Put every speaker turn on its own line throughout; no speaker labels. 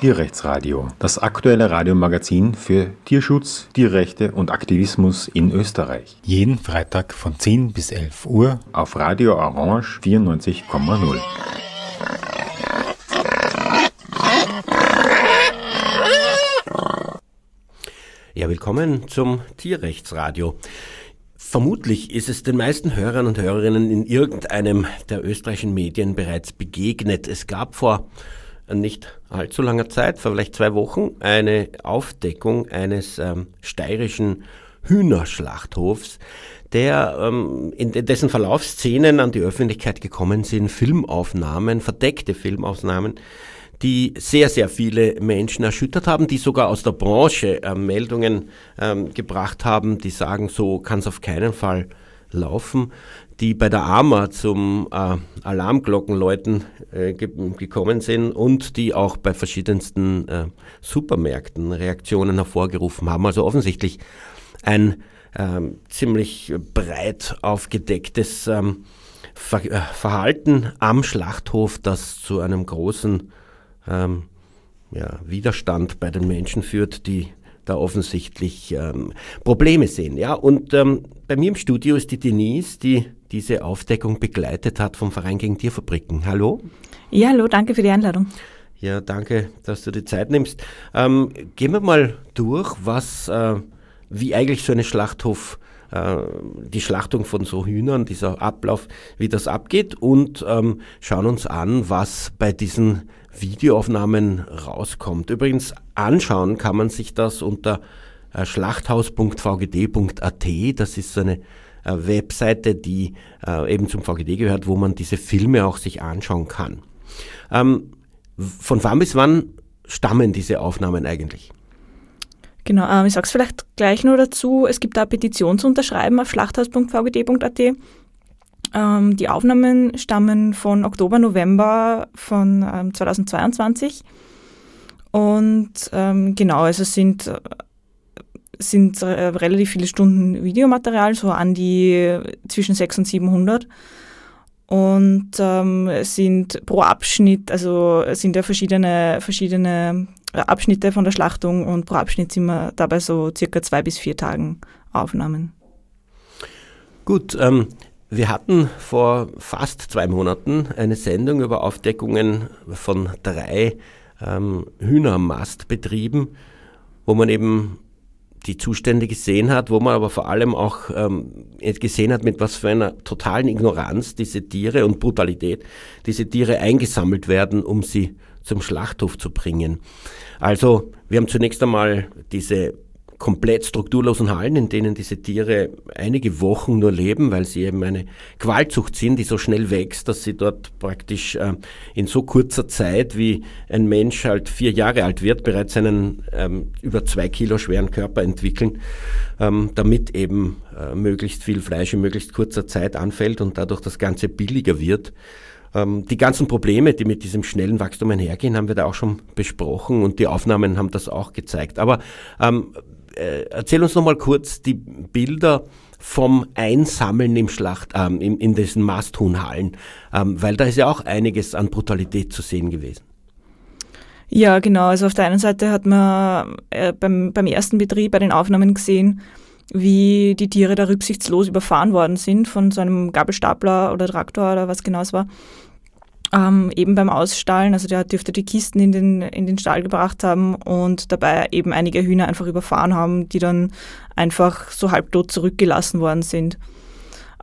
Tierrechtsradio, das aktuelle Radiomagazin für Tierschutz, Tierrechte und Aktivismus in Österreich. Jeden Freitag von 10 bis 11 Uhr auf Radio Orange 94,0.
Ja, willkommen zum Tierrechtsradio. Vermutlich ist es den meisten Hörern und Hörerinnen in irgendeinem der österreichischen Medien bereits begegnet. Es gab vor nicht allzu langer Zeit, vor vielleicht zwei Wochen, eine Aufdeckung eines ähm, steirischen Hühnerschlachthofs, der ähm, in dessen Verlaufsszenen an die Öffentlichkeit gekommen sind, Filmaufnahmen, verdeckte Filmaufnahmen, die sehr, sehr viele Menschen erschüttert haben, die sogar aus der Branche äh, Meldungen ähm, gebracht haben, die sagen, so kann es auf keinen Fall laufen, die bei der AMA zum äh, Alarmglockenläuten äh, ge gekommen sind und die auch bei verschiedensten äh, Supermärkten Reaktionen hervorgerufen haben. Also offensichtlich ein ähm, ziemlich breit aufgedecktes ähm, Ver äh, Verhalten am Schlachthof, das zu einem großen ähm, ja, Widerstand bei den Menschen führt, die da offensichtlich ähm, Probleme sehen. Ja, und ähm, bei mir im Studio ist die Denise, die diese Aufdeckung begleitet hat vom Verein gegen Tierfabriken. Hallo?
Ja, hallo, danke für die Einladung.
Ja, danke, dass du die Zeit nimmst. Ähm, gehen wir mal durch, was, äh, wie eigentlich so eine Schlachthof äh, die Schlachtung von so Hühnern, dieser Ablauf, wie das abgeht und ähm, schauen uns an, was bei diesen Videoaufnahmen rauskommt. Übrigens anschauen kann man sich das unter äh, schlachthaus.vgd.at. Das ist eine äh, Webseite, die äh, eben zum VGD gehört, wo man diese Filme auch sich anschauen kann. Ähm, von wann bis wann stammen diese Aufnahmen eigentlich?
Genau, ähm, ich sage es vielleicht gleich nur dazu. Es gibt da Petition zu unterschreiben auf schlachthaus.vgd.at. Ähm, die Aufnahmen stammen von Oktober, November von ähm, 2022. Und ähm, genau, also sind, äh, sind äh, relativ viele Stunden Videomaterial, so an die zwischen 600 und 700. Und ähm, sind pro Abschnitt, also sind ja verschiedene, verschiedene Abschnitte von der Schlachtung und pro Abschnitt sind wir dabei so circa zwei bis vier Tagen Aufnahmen.
Gut, ähm, wir hatten vor fast zwei Monaten eine Sendung über Aufdeckungen von drei ähm, Hühnermastbetrieben, wo man eben die Zustände gesehen hat, wo man aber vor allem auch ähm, gesehen hat, mit was für einer totalen Ignoranz diese Tiere und Brutalität diese Tiere eingesammelt werden, um sie zum Schlachthof zu bringen. Also wir haben zunächst einmal diese komplett strukturlosen Hallen, in denen diese Tiere einige Wochen nur leben, weil sie eben eine Qualzucht sind, die so schnell wächst, dass sie dort praktisch äh, in so kurzer Zeit, wie ein Mensch halt vier Jahre alt wird, bereits einen ähm, über zwei Kilo schweren Körper entwickeln, ähm, damit eben äh, möglichst viel Fleisch in möglichst kurzer Zeit anfällt und dadurch das Ganze billiger wird. Ähm, die ganzen Probleme, die mit diesem schnellen Wachstum einhergehen, haben wir da auch schon besprochen und die Aufnahmen haben das auch gezeigt. Aber ähm, äh, erzähl uns noch mal kurz die Bilder vom Einsammeln im Schlacht, ähm, in, in diesen Masthuhnhallen, ähm, weil da ist ja auch einiges an Brutalität zu sehen gewesen.
Ja, genau. Also auf der einen Seite hat man äh, beim, beim ersten Betrieb bei den Aufnahmen gesehen, wie die Tiere da rücksichtslos überfahren worden sind von so einem Gabelstapler oder Traktor oder was genau es war ähm, eben beim Ausstallen, also der dürfte die Kisten in den, in den Stall gebracht haben und dabei eben einige Hühner einfach überfahren haben, die dann einfach so halbtot zurückgelassen worden sind.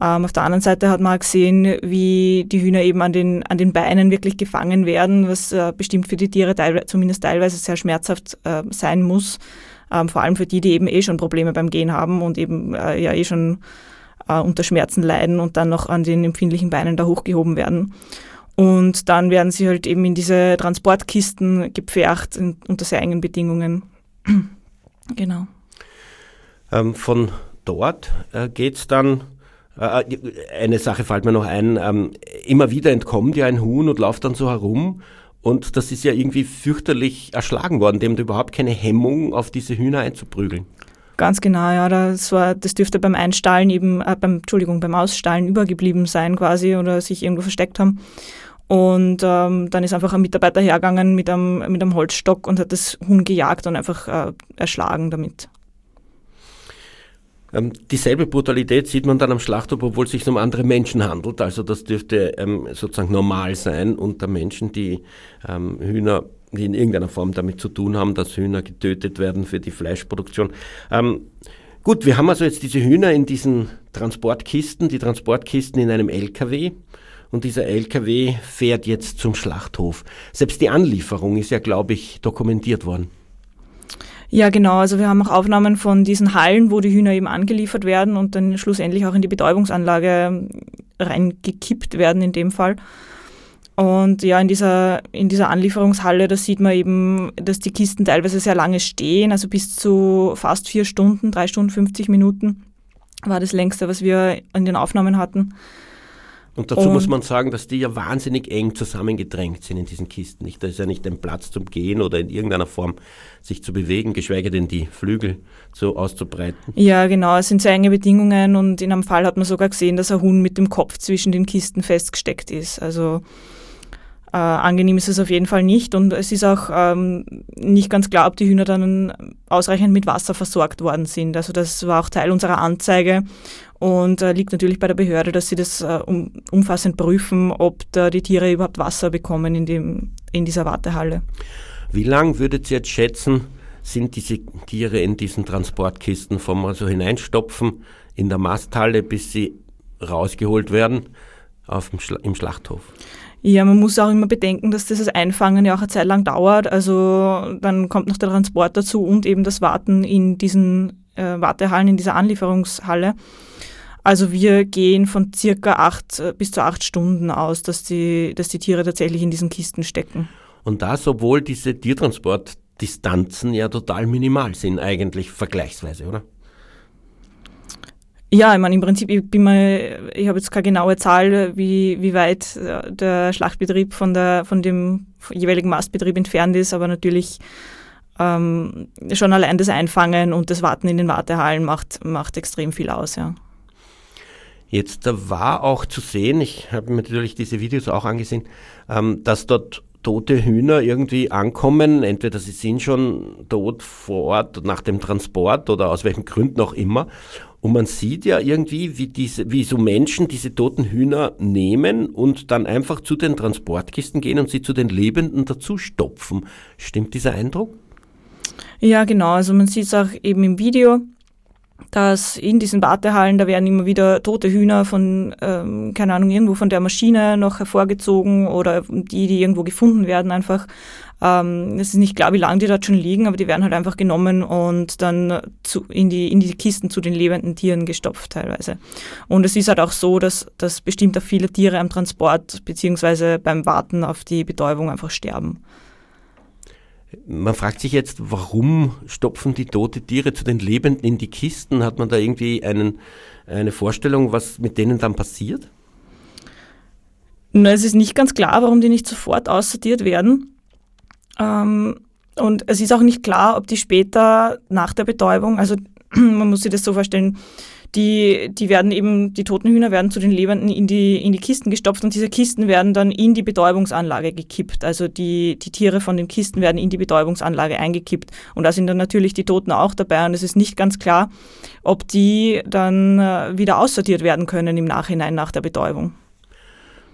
Ähm, auf der anderen Seite hat man gesehen, wie die Hühner eben an den, an den Beinen wirklich gefangen werden, was äh, bestimmt für die Tiere teilweise, zumindest teilweise sehr schmerzhaft äh, sein muss. Ähm, vor allem für die, die eben eh schon Probleme beim Gehen haben und eben äh, ja eh schon äh, unter Schmerzen leiden und dann noch an den empfindlichen Beinen da hochgehoben werden. Und dann werden sie halt eben in diese Transportkisten gepfercht in, unter sehr engen Bedingungen. genau.
Ähm, von dort äh, geht es dann, äh, eine Sache fällt mir noch ein, ähm, immer wieder entkommt ja ein Huhn und läuft dann so herum. Und das ist ja irgendwie fürchterlich erschlagen worden. Dem hat überhaupt keine Hemmung, auf diese Hühner einzuprügeln.
Ganz genau, ja. Das, war, das dürfte beim Einstallen eben, äh, beim, Entschuldigung, beim Ausstallen übergeblieben sein quasi oder sich irgendwo versteckt haben. Und ähm, dann ist einfach ein Mitarbeiter hergegangen mit einem, mit einem Holzstock und hat das Huhn gejagt und einfach äh, erschlagen damit.
Ähm, dieselbe Brutalität sieht man dann am Schlachthof, obwohl es sich um andere Menschen handelt. Also das dürfte ähm, sozusagen normal sein unter Menschen, die ähm, Hühner, die in irgendeiner Form damit zu tun haben, dass Hühner getötet werden für die Fleischproduktion. Ähm, gut, wir haben also jetzt diese Hühner in diesen Transportkisten, die Transportkisten in einem LKW und dieser LKW fährt jetzt zum Schlachthof. Selbst die Anlieferung ist ja, glaube ich, dokumentiert worden.
Ja, genau. Also wir haben auch Aufnahmen von diesen Hallen, wo die Hühner eben angeliefert werden und dann schlussendlich auch in die Betäubungsanlage reingekippt werden in dem Fall. Und ja, in dieser, in dieser Anlieferungshalle, da sieht man eben, dass die Kisten teilweise sehr lange stehen, also bis zu fast vier Stunden, drei Stunden 50 Minuten war das längste, was wir in den Aufnahmen hatten.
Und dazu und, muss man sagen, dass die ja wahnsinnig eng zusammengedrängt sind in diesen Kisten. Da ist ja nicht ein Platz zum Gehen oder in irgendeiner Form sich zu bewegen, geschweige denn die Flügel so auszubreiten.
Ja, genau. Es sind sehr enge Bedingungen und in einem Fall hat man sogar gesehen, dass ein Huhn mit dem Kopf zwischen den Kisten festgesteckt ist. Also äh, angenehm ist es auf jeden Fall nicht und es ist auch ähm, nicht ganz klar, ob die Hühner dann ausreichend mit Wasser versorgt worden sind. Also das war auch Teil unserer Anzeige und äh, liegt natürlich bei der Behörde, dass sie das äh, um, umfassend prüfen, ob da die Tiere überhaupt Wasser bekommen in, dem, in dieser Wartehalle.
Wie lang würdet ihr jetzt schätzen, sind diese Tiere in diesen Transportkisten vom also hineinstopfen in der Masthalle, bis sie rausgeholt werden auf dem Schla im Schlachthof?
Ja, man muss auch immer bedenken, dass dieses Einfangen ja auch eine Zeit lang dauert. Also dann kommt noch der Transport dazu und eben das Warten in diesen äh, Wartehallen, in dieser Anlieferungshalle. Also wir gehen von circa acht äh, bis zu acht Stunden aus, dass die, dass die Tiere tatsächlich in diesen Kisten stecken.
Und das, obwohl diese Tiertransportdistanzen ja total minimal sind, eigentlich vergleichsweise, oder?
Ja, ich meine, im Prinzip, ich bin mal, ich habe jetzt keine genaue Zahl, wie, wie weit äh, der Schlachtbetrieb von, der, von dem jeweiligen Mastbetrieb entfernt ist, aber natürlich ähm, schon allein das Einfangen und das Warten in den Wartehallen macht, macht extrem viel aus, ja.
Jetzt da war auch zu sehen, ich habe mir natürlich diese Videos auch angesehen, ähm, dass dort tote Hühner irgendwie ankommen, entweder sie sind schon tot vor Ort nach dem Transport oder aus welchen Gründen auch immer. Und man sieht ja irgendwie, wie, diese, wie so Menschen diese toten Hühner nehmen und dann einfach zu den Transportkisten gehen und sie zu den Lebenden dazu stopfen. Stimmt dieser Eindruck?
Ja, genau. Also man sieht es auch eben im Video dass in diesen Wartehallen, da werden immer wieder tote Hühner von, ähm, keine Ahnung, irgendwo von der Maschine noch hervorgezogen oder die, die irgendwo gefunden werden einfach. Ähm, es ist nicht klar, wie lange die dort schon liegen, aber die werden halt einfach genommen und dann zu, in, die, in die Kisten zu den lebenden Tieren gestopft teilweise. Und es ist halt auch so, dass, dass bestimmt auch viele Tiere am Transport beziehungsweise beim Warten auf die Betäubung einfach sterben.
Man fragt sich jetzt, warum stopfen die tote Tiere zu den Lebenden in die Kisten? Hat man da irgendwie einen, eine Vorstellung, was mit denen dann passiert?
Na, es ist nicht ganz klar, warum die nicht sofort aussortiert werden. Ähm, und es ist auch nicht klar, ob die später nach der Betäubung, also man muss sich das so vorstellen, die, die werden eben, die toten Hühner werden zu den Lebenden in die, in die Kisten gestopft und diese Kisten werden dann in die Betäubungsanlage gekippt. Also die, die Tiere von den Kisten werden in die Betäubungsanlage eingekippt. Und da sind dann natürlich die Toten auch dabei und es ist nicht ganz klar, ob die dann äh, wieder aussortiert werden können im Nachhinein nach der Betäubung.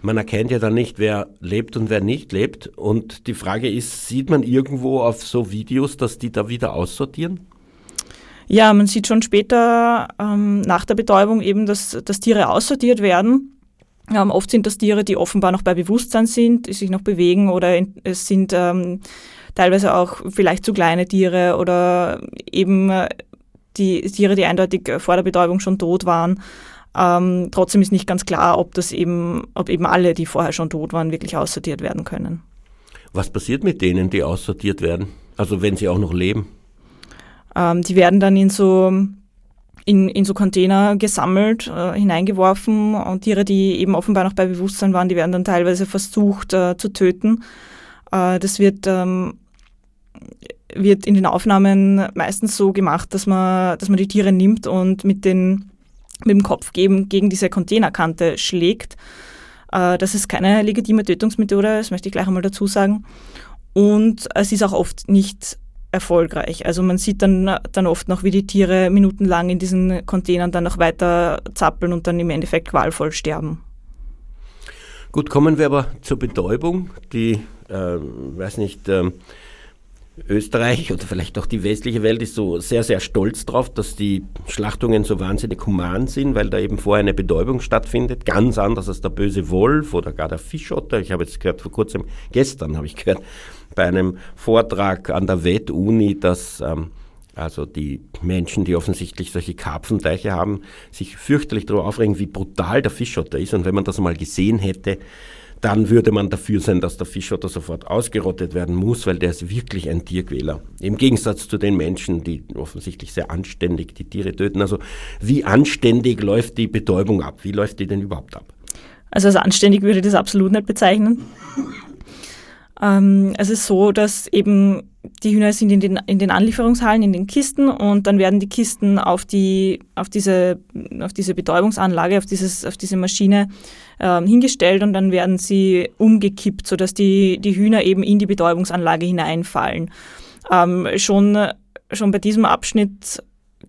Man erkennt ja dann nicht, wer lebt und wer nicht lebt. Und die Frage ist, sieht man irgendwo auf so Videos, dass die da wieder aussortieren?
Ja, man sieht schon später ähm, nach der Betäubung eben, dass, dass Tiere aussortiert werden. Ähm, oft sind das Tiere, die offenbar noch bei Bewusstsein sind, die sich noch bewegen oder in, es sind ähm, teilweise auch vielleicht zu kleine Tiere oder eben äh, die Tiere, die eindeutig vor der Betäubung schon tot waren. Ähm, trotzdem ist nicht ganz klar, ob das eben, ob eben alle, die vorher schon tot waren, wirklich aussortiert werden können.
Was passiert mit denen, die aussortiert werden? Also wenn sie auch noch leben?
Ähm, die werden dann in so in, in so Container gesammelt, äh, hineingeworfen und Tiere, die eben offenbar noch bei Bewusstsein waren, die werden dann teilweise versucht äh, zu töten. Äh, das wird, ähm, wird in den Aufnahmen meistens so gemacht, dass man, dass man die Tiere nimmt und mit, den, mit dem Kopf gegen, gegen diese Containerkante schlägt. Äh, das ist keine legitime Tötungsmethode, das möchte ich gleich einmal dazu sagen. Und es ist auch oft nicht erfolgreich. Also man sieht dann, dann oft noch, wie die Tiere minutenlang in diesen Containern dann noch weiter zappeln und dann im Endeffekt qualvoll sterben.
Gut, kommen wir aber zur Betäubung, die, äh, weiß nicht, äh, Österreich oder vielleicht auch die westliche Welt ist so sehr, sehr stolz drauf, dass die Schlachtungen so wahnsinnig human sind, weil da eben vorher eine Betäubung stattfindet. Ganz anders als der böse Wolf oder gar der Fischotter. Ich habe jetzt gehört, vor kurzem, gestern habe ich gehört, bei einem Vortrag an der Wett-Uni, dass ähm, also die Menschen, die offensichtlich solche Karpfenteiche haben, sich fürchterlich darüber aufregen, wie brutal der Fischotter ist. Und wenn man das mal gesehen hätte, dann würde man dafür sein, dass der Fischotter sofort ausgerottet werden muss, weil der ist wirklich ein Tierquäler. Im Gegensatz zu den Menschen, die offensichtlich sehr anständig die Tiere töten. Also wie anständig läuft die Betäubung ab? Wie läuft die denn überhaupt ab?
Also als anständig würde ich das absolut nicht bezeichnen. Ähm, es ist so, dass eben die Hühner sind in den, in den Anlieferungshallen, in den Kisten und dann werden die Kisten auf, die, auf, diese, auf diese Betäubungsanlage, auf, dieses, auf diese Maschine äh, hingestellt und dann werden sie umgekippt, sodass die, die Hühner eben in die Betäubungsanlage hineinfallen. Ähm, schon, schon bei diesem Abschnitt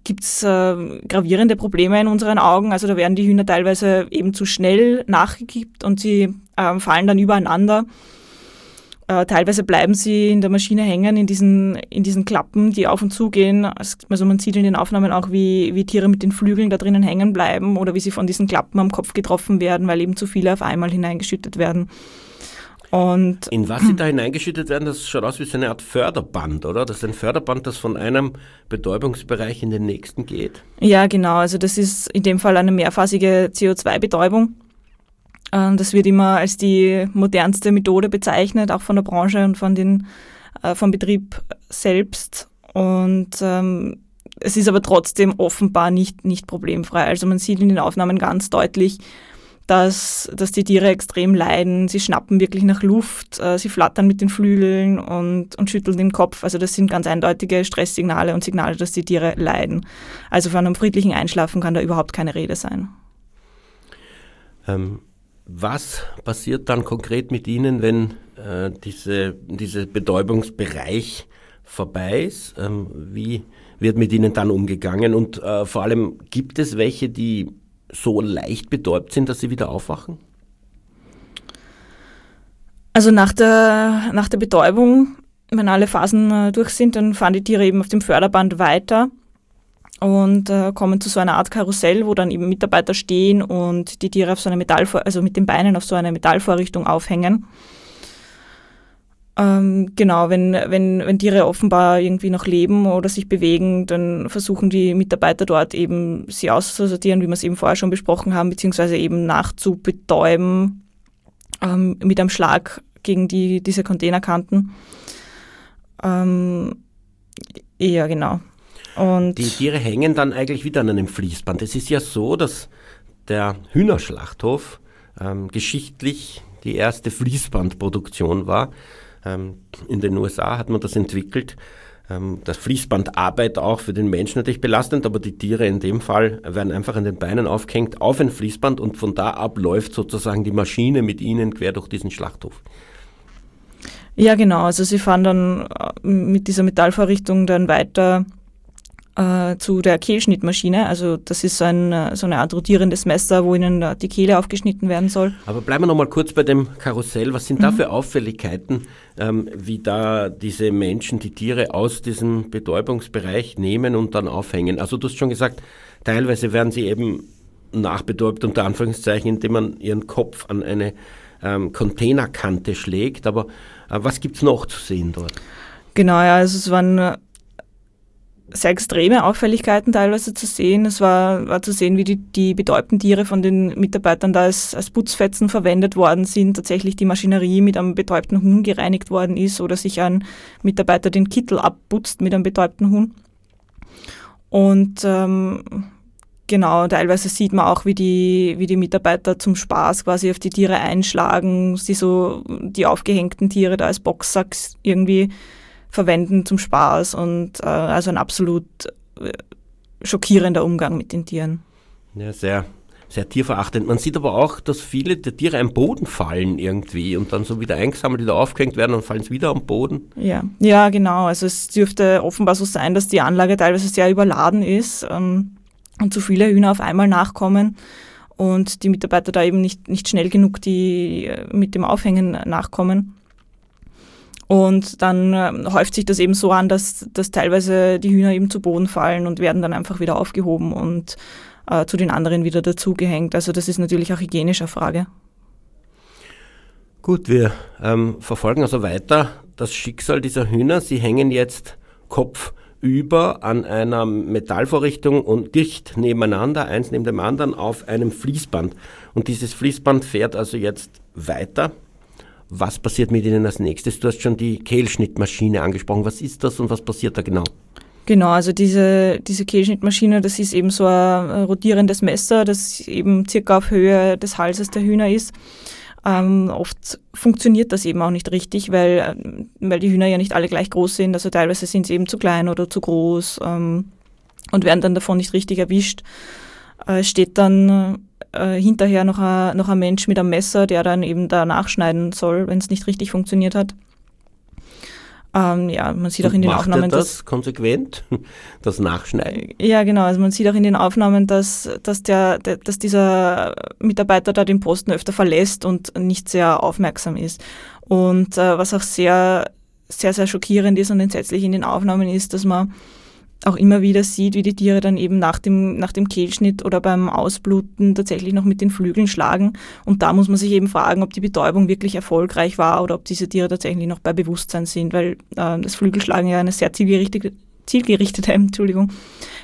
gibt es äh, gravierende Probleme in unseren Augen. Also da werden die Hühner teilweise eben zu schnell nachgekippt und sie äh, fallen dann übereinander. Äh, teilweise bleiben sie in der Maschine hängen, in diesen, in diesen Klappen, die auf und zu gehen. Also man sieht in den Aufnahmen auch, wie, wie Tiere mit den Flügeln da drinnen hängen bleiben oder wie sie von diesen Klappen am Kopf getroffen werden, weil eben zu viele auf einmal hineingeschüttet werden.
Und in was sie da hineingeschüttet werden, das schaut aus wie so eine Art Förderband, oder? Das ist ein Förderband, das von einem Betäubungsbereich in den nächsten geht.
Ja, genau. Also das ist in dem Fall eine mehrphasige CO2-Betäubung. Ähm, das wird immer als die modernste Methode bezeichnet, auch von der Branche und von den, äh, vom Betrieb selbst. Und ähm, es ist aber trotzdem offenbar nicht, nicht problemfrei. Also man sieht in den Aufnahmen ganz deutlich, dass, dass die Tiere extrem leiden. Sie schnappen wirklich nach Luft, äh, sie flattern mit den Flügeln und, und schütteln den Kopf. Also das sind ganz eindeutige Stresssignale und Signale, dass die Tiere leiden. Also von einem friedlichen Einschlafen kann da überhaupt keine Rede sein.
Ähm, was passiert dann konkret mit Ihnen, wenn äh, diese, dieser Betäubungsbereich vorbei ist? Ähm, wie wird mit Ihnen dann umgegangen? Und äh, vor allem, gibt es welche, die so leicht betäubt sind, dass sie wieder aufwachen?
Also nach der, nach der Betäubung, wenn alle Phasen äh, durch sind, dann fahren die Tiere eben auf dem Förderband weiter und äh, kommen zu so einer Art Karussell, wo dann eben Mitarbeiter stehen und die Tiere auf so eine Metallvor also mit den Beinen auf so eine Metallvorrichtung aufhängen. Ähm, genau, wenn, wenn, wenn Tiere offenbar irgendwie noch leben oder sich bewegen, dann versuchen die Mitarbeiter dort eben sie auszusortieren, wie wir es eben vorher schon besprochen haben, beziehungsweise eben nachzubetäuben ähm, mit einem Schlag gegen die, diese Containerkanten. Ähm, ja, genau.
Und die Tiere hängen dann eigentlich wieder an einem Fließband. Es ist ja so, dass der Hühnerschlachthof ähm, geschichtlich die erste Fließbandproduktion war. Ähm, in den USA hat man das entwickelt. Ähm, das Fließband Arbeit auch für den Menschen natürlich belastend, aber die Tiere in dem Fall werden einfach an den Beinen aufgehängt auf ein Fließband und von da ab läuft sozusagen die Maschine mit ihnen quer durch diesen Schlachthof.
Ja, genau. Also sie fahren dann äh, mit dieser Metallvorrichtung dann weiter äh, zu der Kehlschnittmaschine. Also das ist so, ein, äh, so eine Art rotierendes Messer, wo ihnen die Kehle aufgeschnitten werden soll.
Aber bleiben wir nochmal kurz bei dem Karussell. Was sind mhm. da für Auffälligkeiten, ähm, wie da diese Menschen die Tiere aus diesem Betäubungsbereich nehmen und dann aufhängen? Also du hast schon gesagt, teilweise werden sie eben nachbetäubt, unter Anführungszeichen, indem man ihren Kopf an eine ähm, Containerkante schlägt. Aber äh, was gibt es noch zu sehen dort?
Genau, ja, also es waren äh, sehr extreme Auffälligkeiten teilweise zu sehen. Es war, war zu sehen, wie die, die betäubten Tiere von den Mitarbeitern da als, als Putzfetzen verwendet worden sind, tatsächlich die Maschinerie mit einem betäubten Huhn gereinigt worden ist oder sich ein Mitarbeiter den Kittel abputzt mit einem betäubten Huhn. Und ähm, genau, teilweise sieht man auch, wie die, wie die Mitarbeiter zum Spaß quasi auf die Tiere einschlagen, sie so die aufgehängten Tiere da als Boxsacks irgendwie verwenden zum Spaß und äh, also ein absolut äh, schockierender Umgang mit den Tieren.
Ja, sehr, sehr tierverachtend. Man sieht aber auch, dass viele der Tiere am Boden fallen irgendwie und dann so wieder eingesammelt, wieder aufgehängt werden und fallen sie wieder am Boden.
Ja, ja, genau. Also es dürfte offenbar so sein, dass die Anlage teilweise sehr überladen ist ähm, und zu viele Hühner auf einmal nachkommen und die Mitarbeiter da eben nicht, nicht schnell genug die äh, mit dem Aufhängen nachkommen. Und dann äh, häuft sich das eben so an, dass, dass teilweise die Hühner eben zu Boden fallen und werden dann einfach wieder aufgehoben und äh, zu den anderen wieder dazugehängt. Also das ist natürlich auch hygienischer Frage.
Gut, wir ähm, verfolgen also weiter das Schicksal dieser Hühner. Sie hängen jetzt kopfüber an einer Metallvorrichtung und dicht nebeneinander, eins neben dem anderen, auf einem Fließband. Und dieses Fließband fährt also jetzt weiter. Was passiert mit ihnen als nächstes? Du hast schon die Kehlschnittmaschine angesprochen. Was ist das und was passiert da genau?
Genau, also diese, diese Kehlschnittmaschine, das ist eben so ein rotierendes Messer, das eben circa auf Höhe des Halses der Hühner ist. Ähm, oft funktioniert das eben auch nicht richtig, weil, weil die Hühner ja nicht alle gleich groß sind. Also teilweise sind sie eben zu klein oder zu groß ähm, und werden dann davon nicht richtig erwischt. Äh, steht dann äh, hinterher noch ein, noch ein Mensch mit einem Messer, der dann eben da nachschneiden soll, wenn es nicht richtig funktioniert hat. Ähm, ja, man sieht
Und
auch in den
macht
Aufnahmen,
er das
dass
konsequent, das Nachschneiden.
ja genau, also man sieht auch in den Aufnahmen, dass, dass der, der, dass dieser Mitarbeiter da den Posten öfter verlässt und nicht sehr aufmerksam ist. Und äh, was auch sehr, sehr, sehr schockierend ist und entsetzlich in den Aufnahmen ist, dass man auch immer wieder sieht, wie die Tiere dann eben nach dem, nach dem Kehlschnitt oder beim Ausbluten tatsächlich noch mit den Flügeln schlagen. Und da muss man sich eben fragen, ob die Betäubung wirklich erfolgreich war oder ob diese Tiere tatsächlich noch bei Bewusstsein sind, weil äh, das Flügelschlagen ja eine sehr zielgerichtete, zielgerichtete Entschuldigung,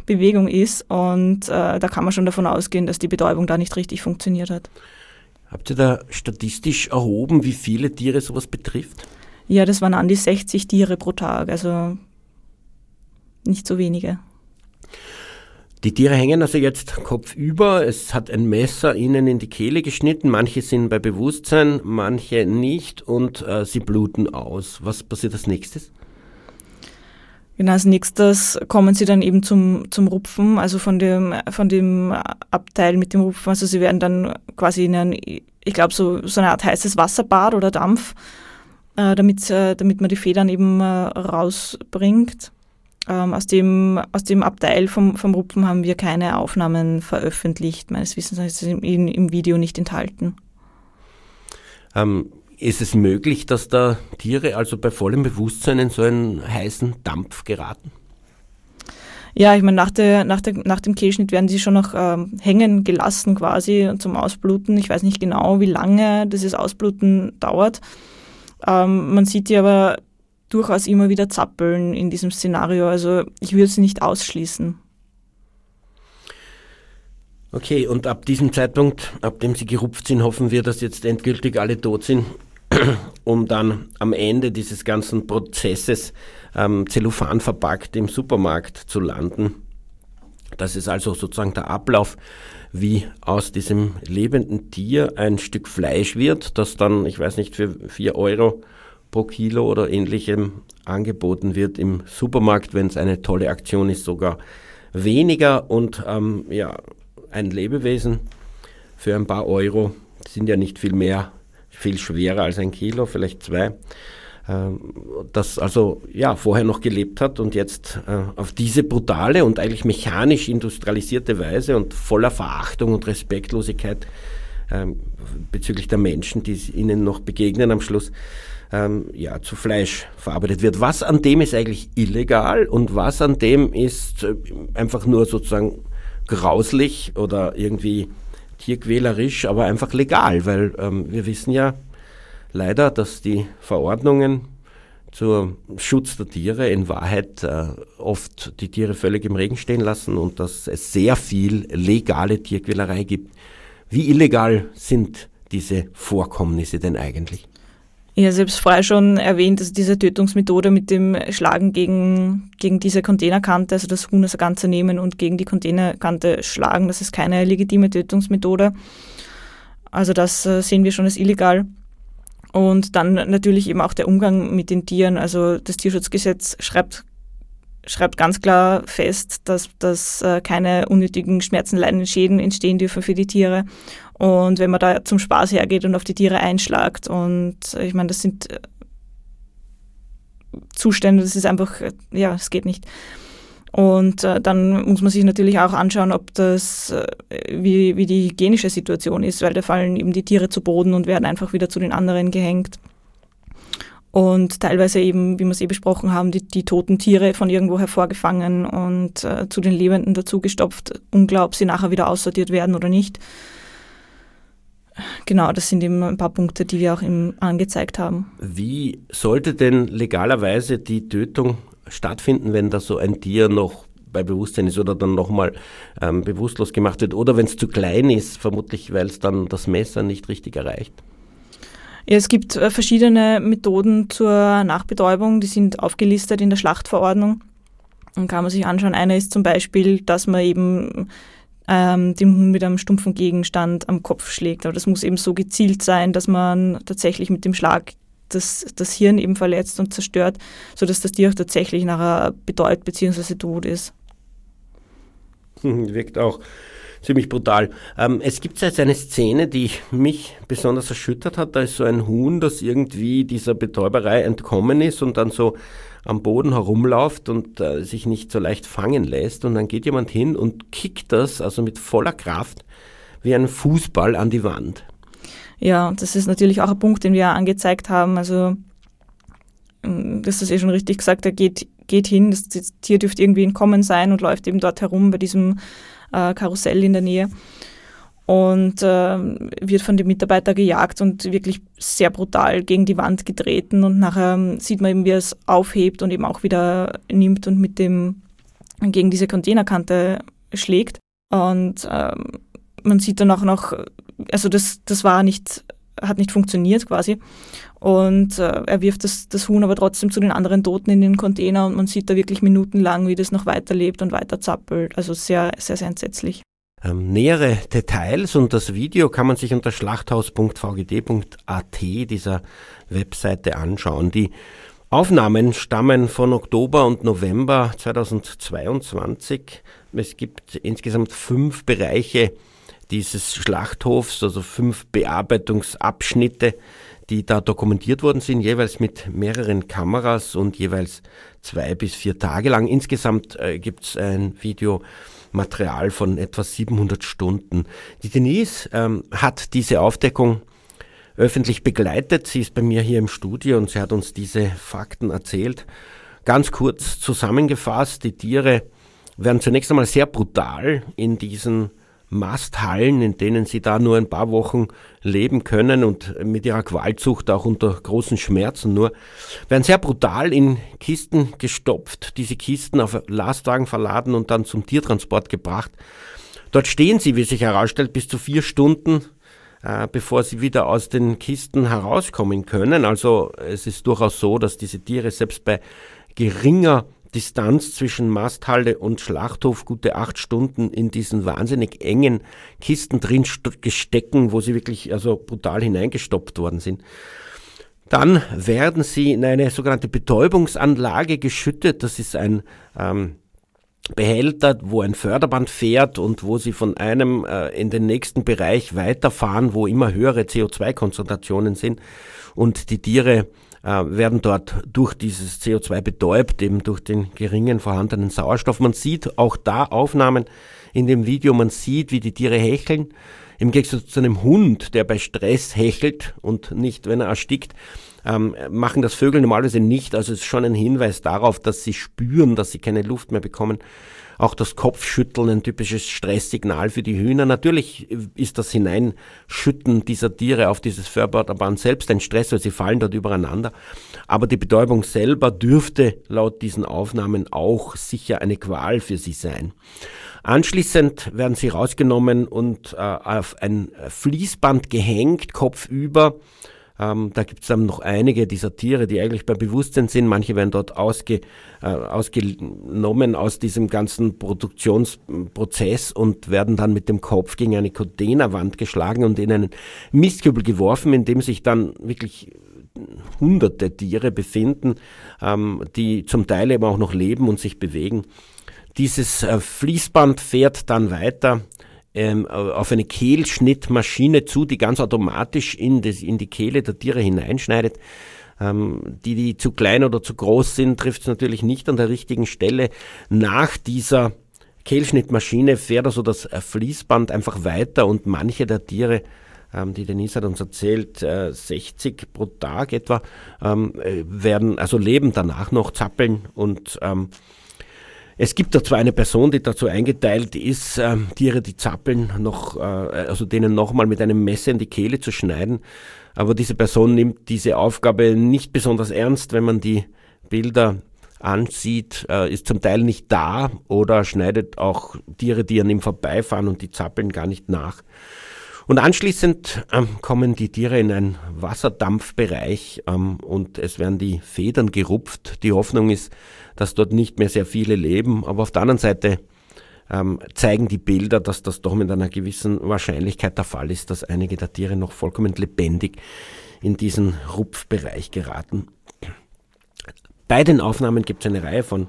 Bewegung ist. Und äh, da kann man schon davon ausgehen, dass die Betäubung da nicht richtig funktioniert hat.
Habt ihr da statistisch erhoben, wie viele Tiere sowas betrifft?
Ja, das waren an die 60 Tiere pro Tag, also nicht so wenige.
Die Tiere hängen also jetzt kopfüber. Es hat ein Messer ihnen in die Kehle geschnitten. Manche sind bei Bewusstsein, manche nicht und äh, sie bluten aus. Was passiert als nächstes?
Genau, als nächstes kommen sie dann eben zum, zum Rupfen, also von dem, von dem Abteil mit dem Rupfen. Also sie werden dann quasi in ein, ich glaube, so, so eine Art heißes Wasserbad oder Dampf, äh, damit, äh, damit man die Federn eben äh, rausbringt. Ähm, aus, dem, aus dem Abteil vom, vom Rupfen haben wir keine Aufnahmen veröffentlicht. Meines Wissens ist es im, im Video nicht enthalten.
Ähm, ist es möglich, dass da Tiere also bei vollem Bewusstsein in so einen heißen Dampf geraten?
Ja, ich meine, nach, der, nach, der, nach dem Kehlschnitt werden sie schon noch ähm, hängen gelassen quasi zum Ausbluten. Ich weiß nicht genau, wie lange dieses Ausbluten dauert. Ähm, man sieht die aber durchaus immer wieder zappeln in diesem Szenario. Also ich würde sie nicht ausschließen.
Okay, und ab diesem Zeitpunkt, ab dem sie gerupft sind, hoffen wir, dass jetzt endgültig alle tot sind, um dann am Ende dieses ganzen Prozesses ähm, Zellophan verpackt im Supermarkt zu landen. Das ist also sozusagen der Ablauf, wie aus diesem lebenden Tier ein Stück Fleisch wird, das dann, ich weiß nicht, für 4 Euro pro Kilo oder ähnlichem angeboten wird im Supermarkt, wenn es eine tolle Aktion ist, sogar weniger. Und ähm, ja, ein Lebewesen für ein paar Euro sind ja nicht viel mehr, viel schwerer als ein Kilo, vielleicht zwei, ähm, das also ja vorher noch gelebt hat und jetzt äh, auf diese brutale und eigentlich mechanisch industrialisierte Weise und voller Verachtung und Respektlosigkeit ähm, bezüglich der Menschen, die ihnen noch begegnen am Schluss, ähm, ja, zu Fleisch verarbeitet wird. Was an dem ist eigentlich illegal und was an dem ist äh, einfach nur sozusagen grauslich oder irgendwie tierquälerisch, aber einfach legal, weil ähm, wir wissen ja leider, dass die Verordnungen zum Schutz der Tiere in Wahrheit äh, oft die Tiere völlig im Regen stehen lassen und dass es sehr viel legale Tierquälerei gibt. Wie illegal sind diese Vorkommnisse denn eigentlich?
Ja, selbst vorher schon erwähnt, dass diese Tötungsmethode mit dem Schlagen gegen, gegen diese Containerkante, also das Huhn als Ganze nehmen und gegen die Containerkante schlagen, das ist keine legitime Tötungsmethode. Also das äh, sehen wir schon als illegal. Und dann natürlich eben auch der Umgang mit den Tieren. Also das Tierschutzgesetz schreibt, schreibt ganz klar fest, dass, dass äh, keine unnötigen Schmerzen, Leiden, Schäden entstehen dürfen für die Tiere. Und wenn man da zum Spaß hergeht und auf die Tiere einschlagt, und ich meine, das sind äh, Zustände, das ist einfach, äh, ja, es geht nicht. Und äh, dann muss man sich natürlich auch anschauen, ob das, äh, wie, wie die hygienische Situation ist, weil da fallen eben die Tiere zu Boden und werden einfach wieder zu den anderen gehängt. Und teilweise eben, wie wir es eh besprochen haben, die, die toten Tiere von irgendwo hervorgefangen und äh, zu den Lebenden dazugestopft, unglaub, sie nachher wieder aussortiert werden oder nicht. Genau, das sind eben ein paar Punkte, die wir auch im angezeigt haben.
Wie sollte denn legalerweise die Tötung stattfinden, wenn da so ein Tier noch bei Bewusstsein ist oder dann nochmal ähm, bewusstlos gemacht wird oder wenn es zu klein ist, vermutlich weil es dann das Messer nicht richtig erreicht?
Ja, es gibt äh, verschiedene Methoden zur Nachbetäubung, die sind aufgelistet in der Schlachtverordnung. Dann kann man sich anschauen. Eine ist zum Beispiel, dass man eben ähm, dem Huhn mit einem stumpfen Gegenstand am Kopf schlägt. Aber das muss eben so gezielt sein, dass man tatsächlich mit dem Schlag das, das Hirn eben verletzt und zerstört, sodass das Tier auch tatsächlich nachher betäubt bzw. tot ist.
Wirkt auch ziemlich brutal. Ähm, es gibt jetzt eine Szene, die mich besonders erschüttert hat. Da ist so ein Huhn, das irgendwie dieser Betäuberei entkommen ist und dann so am Boden herumläuft und äh, sich nicht so leicht fangen lässt. Und dann geht jemand hin und kickt das, also mit voller Kraft, wie ein Fußball an die Wand.
Ja, das ist natürlich auch ein Punkt, den wir angezeigt haben. Also, mm, das ist eh schon richtig gesagt, er geht, geht hin, das Tier dürfte irgendwie entkommen sein und läuft eben dort herum bei diesem äh, Karussell in der Nähe. Und äh, wird von dem Mitarbeiter gejagt und wirklich sehr brutal gegen die Wand getreten. Und nachher ähm, sieht man eben, wie er es aufhebt und eben auch wieder nimmt und mit dem gegen diese Containerkante schlägt. Und ähm, man sieht dann auch noch, also das, das war nicht, hat nicht funktioniert quasi und äh, er wirft das, das Huhn aber trotzdem zu den anderen Toten in den Container und man sieht da wirklich minutenlang, wie das noch weiterlebt und weiter zappelt. Also sehr, sehr, sehr entsetzlich.
Ähm, nähere Details und das Video kann man sich unter schlachthaus.vgd.at dieser Webseite anschauen. Die Aufnahmen stammen von Oktober und November 2022. Es gibt insgesamt fünf Bereiche dieses Schlachthofs, also fünf Bearbeitungsabschnitte die da dokumentiert worden sind, jeweils mit mehreren Kameras und jeweils zwei bis vier Tage lang. Insgesamt äh, gibt es ein Videomaterial von etwa 700 Stunden. Die Denise ähm, hat diese Aufdeckung öffentlich begleitet. Sie ist bei mir hier im Studio und sie hat uns diese Fakten erzählt. Ganz kurz zusammengefasst, die Tiere werden zunächst einmal sehr brutal in diesen Masthallen, in denen sie da nur ein paar Wochen leben können und mit ihrer Qualzucht auch unter großen Schmerzen nur, werden sehr brutal in Kisten gestopft, diese Kisten auf Lastwagen verladen und dann zum Tiertransport gebracht. Dort stehen sie, wie sich herausstellt, bis zu vier Stunden, äh, bevor sie wieder aus den Kisten herauskommen können. Also es ist durchaus so, dass diese Tiere selbst bei geringer Distanz zwischen Masthalle und Schlachthof gute acht Stunden in diesen wahnsinnig engen Kisten drin gestecken, wo sie wirklich also brutal hineingestopft worden sind. Dann werden sie in eine sogenannte Betäubungsanlage geschüttet. Das ist ein ähm, Behälter, wo ein Förderband fährt und wo sie von einem äh, in den nächsten Bereich weiterfahren, wo immer höhere CO2-Konzentrationen sind und die Tiere werden dort durch dieses CO2 betäubt, eben durch den geringen vorhandenen Sauerstoff. Man sieht auch da Aufnahmen in dem Video, man sieht, wie die Tiere hecheln. Im Gegensatz zu einem Hund, der bei Stress hechelt und nicht, wenn er erstickt, ähm, machen das Vögel normalerweise nicht. Also es ist schon ein Hinweis darauf, dass sie spüren, dass sie keine Luft mehr bekommen. Auch das Kopfschütteln, ein typisches Stresssignal für die Hühner. Natürlich ist das Hineinschütten dieser Tiere auf dieses Förderband selbst ein Stress, weil sie fallen dort übereinander. Aber die Betäubung selber dürfte laut diesen Aufnahmen auch sicher eine Qual für sie sein. Anschließend werden sie rausgenommen und äh, auf ein Fließband gehängt, kopfüber ähm, da gibt es dann noch einige dieser Tiere, die eigentlich beim Bewusstsein sind. Manche werden dort ausge, äh, ausgenommen aus diesem ganzen Produktionsprozess und werden dann mit dem Kopf gegen eine Containerwand geschlagen und in einen Mistkübel geworfen, in dem sich dann wirklich hunderte Tiere befinden, ähm, die zum Teil eben auch noch leben und sich bewegen. Dieses äh, Fließband fährt dann weiter ähm, auf eine Kehlschnittmaschine zu, die ganz automatisch in, das, in die Kehle der Tiere hineinschneidet. Ähm, die, die zu klein oder zu groß sind, trifft es natürlich nicht an der richtigen Stelle. Nach dieser Kehlschnittmaschine fährt also das äh, Fließband einfach weiter und manche der Tiere, ähm, die Denise hat uns erzählt, äh, 60 pro Tag etwa, ähm, äh, werden, also leben danach noch, zappeln und ähm, es gibt da zwar eine Person, die dazu eingeteilt ist, äh, Tiere, die zappeln, noch, äh, also denen nochmal mit einem Messer in die Kehle zu schneiden, aber diese Person nimmt diese Aufgabe nicht besonders ernst, wenn man die Bilder ansieht, äh, ist zum Teil nicht da oder schneidet auch Tiere, die an ihm vorbeifahren und die zappeln gar nicht nach. Und anschließend ähm, kommen die Tiere in einen Wasserdampfbereich ähm, und es werden die Federn gerupft. Die Hoffnung ist, dass dort nicht mehr sehr viele leben, aber auf der anderen Seite ähm, zeigen die Bilder, dass das doch mit einer gewissen Wahrscheinlichkeit der Fall ist, dass einige der Tiere noch vollkommen lebendig in diesen Rupfbereich geraten. Bei den Aufnahmen gibt es eine Reihe von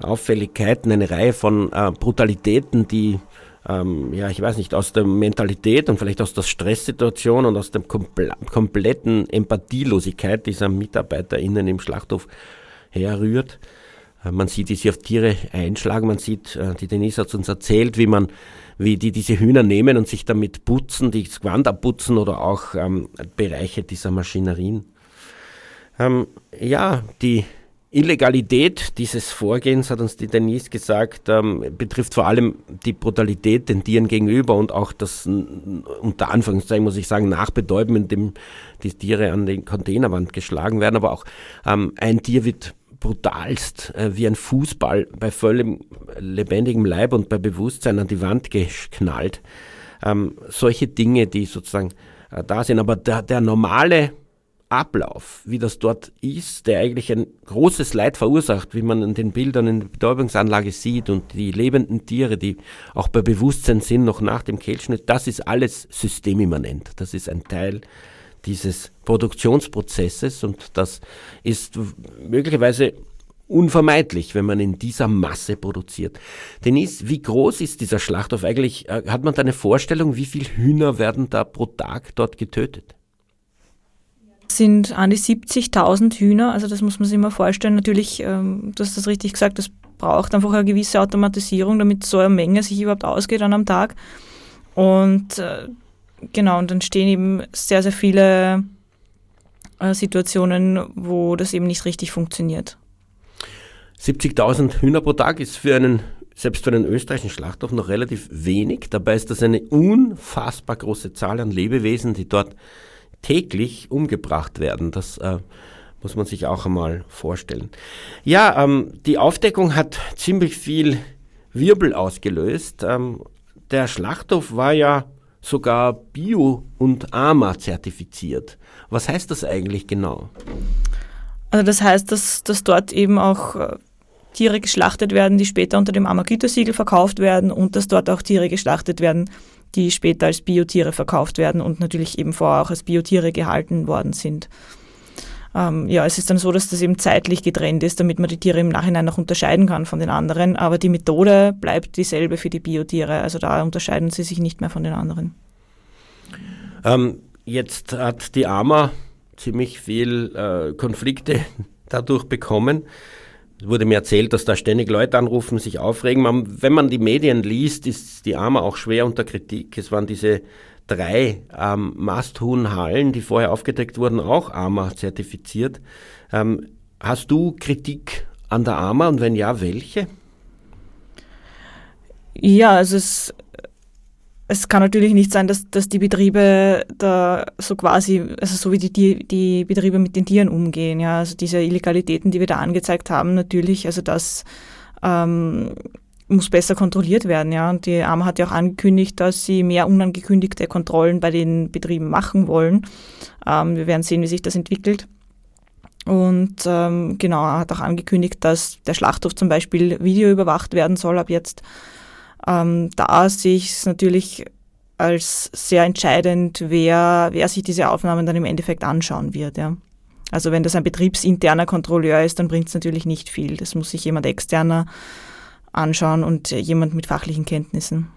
Auffälligkeiten, eine Reihe von äh, Brutalitäten, die ähm, ja, ich weiß nicht, aus der Mentalität und vielleicht aus der Stresssituation und aus der komple kompletten Empathielosigkeit dieser MitarbeiterInnen im Schlachthof herrührt. Äh, man sieht, wie sie auf Tiere einschlagen. Man sieht, äh, die Denise hat uns erzählt, wie man, wie die diese Hühner nehmen und sich damit putzen, die Gewand abputzen oder auch ähm, Bereiche dieser Maschinerien. Ähm, ja, die Illegalität dieses Vorgehens, hat uns die Denise gesagt, ähm, betrifft vor allem die Brutalität den Tieren gegenüber und auch das, unter Anführungszeichen muss ich sagen, Nachbetäuben, indem die Tiere an den Containerwand geschlagen werden. Aber auch ähm, ein Tier wird brutalst äh, wie ein Fußball bei vollem lebendigem Leib und bei Bewusstsein an die Wand geknallt. Ähm, solche Dinge, die sozusagen äh, da sind. Aber der, der normale Ablauf, wie das dort ist, der eigentlich ein großes Leid verursacht, wie man in den Bildern in der Betäubungsanlage sieht und die lebenden Tiere, die auch bei Bewusstsein sind, noch nach dem Kehlschnitt, das ist alles systemimmanent. Das ist ein Teil dieses Produktionsprozesses und das ist möglicherweise unvermeidlich, wenn man in dieser Masse produziert. Denise, wie groß ist dieser Schlachthof eigentlich? Äh, hat man da eine Vorstellung, wie viele Hühner werden da pro Tag dort getötet?
sind an die 70.000 Hühner. Also das muss man sich immer vorstellen. Natürlich, ähm, du hast das richtig gesagt, das braucht einfach eine gewisse Automatisierung, damit so eine Menge sich überhaupt ausgeht an einem Tag. Und äh, genau, und dann stehen eben sehr, sehr viele äh, Situationen, wo das eben nicht richtig funktioniert.
70.000 Hühner pro Tag ist für einen, selbst für einen österreichischen Schlachthof noch relativ wenig. Dabei ist das eine unfassbar große Zahl an Lebewesen, die dort täglich umgebracht werden. Das äh, muss man sich auch einmal vorstellen. Ja, ähm, die Aufdeckung hat ziemlich viel Wirbel ausgelöst. Ähm, der Schlachthof war ja sogar Bio- und AMA zertifiziert. Was heißt das eigentlich genau?
Also das heißt, dass, dass dort eben auch äh, Tiere geschlachtet werden, die später unter dem AMA-Gütesiegel verkauft werden und dass dort auch Tiere geschlachtet werden, die später als Biotiere verkauft werden und natürlich eben vorher auch als Biotiere gehalten worden sind. Ähm, ja, es ist dann so, dass das eben zeitlich getrennt ist, damit man die Tiere im Nachhinein noch unterscheiden kann von den anderen. Aber die Methode bleibt dieselbe für die Biotiere. Also da unterscheiden sie sich nicht mehr von den anderen.
Ähm, jetzt hat die AMA ziemlich viel äh, Konflikte dadurch bekommen. Es wurde mir erzählt, dass da ständig Leute anrufen, sich aufregen. Man, wenn man die Medien liest, ist die AMA auch schwer unter Kritik. Es waren diese drei ähm, Masthuhnhallen, die vorher aufgedeckt wurden, auch AMA zertifiziert. Ähm, hast du Kritik an der AMA und wenn ja, welche?
Ja, also es es kann natürlich nicht sein, dass, dass die Betriebe da so quasi, also so wie die, die, Betriebe mit den Tieren umgehen, ja, also diese Illegalitäten, die wir da angezeigt haben, natürlich, also das ähm, muss besser kontrolliert werden, ja. Und die AMA hat ja auch angekündigt, dass sie mehr unangekündigte Kontrollen bei den Betrieben machen wollen. Ähm, wir werden sehen, wie sich das entwickelt. Und ähm, genau, er hat auch angekündigt, dass der Schlachthof zum Beispiel videoüberwacht werden soll ab jetzt. Ähm, da sehe ich es natürlich als sehr entscheidend, wer, wer sich diese Aufnahmen dann im Endeffekt anschauen wird. Ja. Also wenn das ein betriebsinterner Kontrolleur ist, dann bringt es natürlich nicht viel. Das muss sich jemand externer anschauen und jemand mit fachlichen Kenntnissen.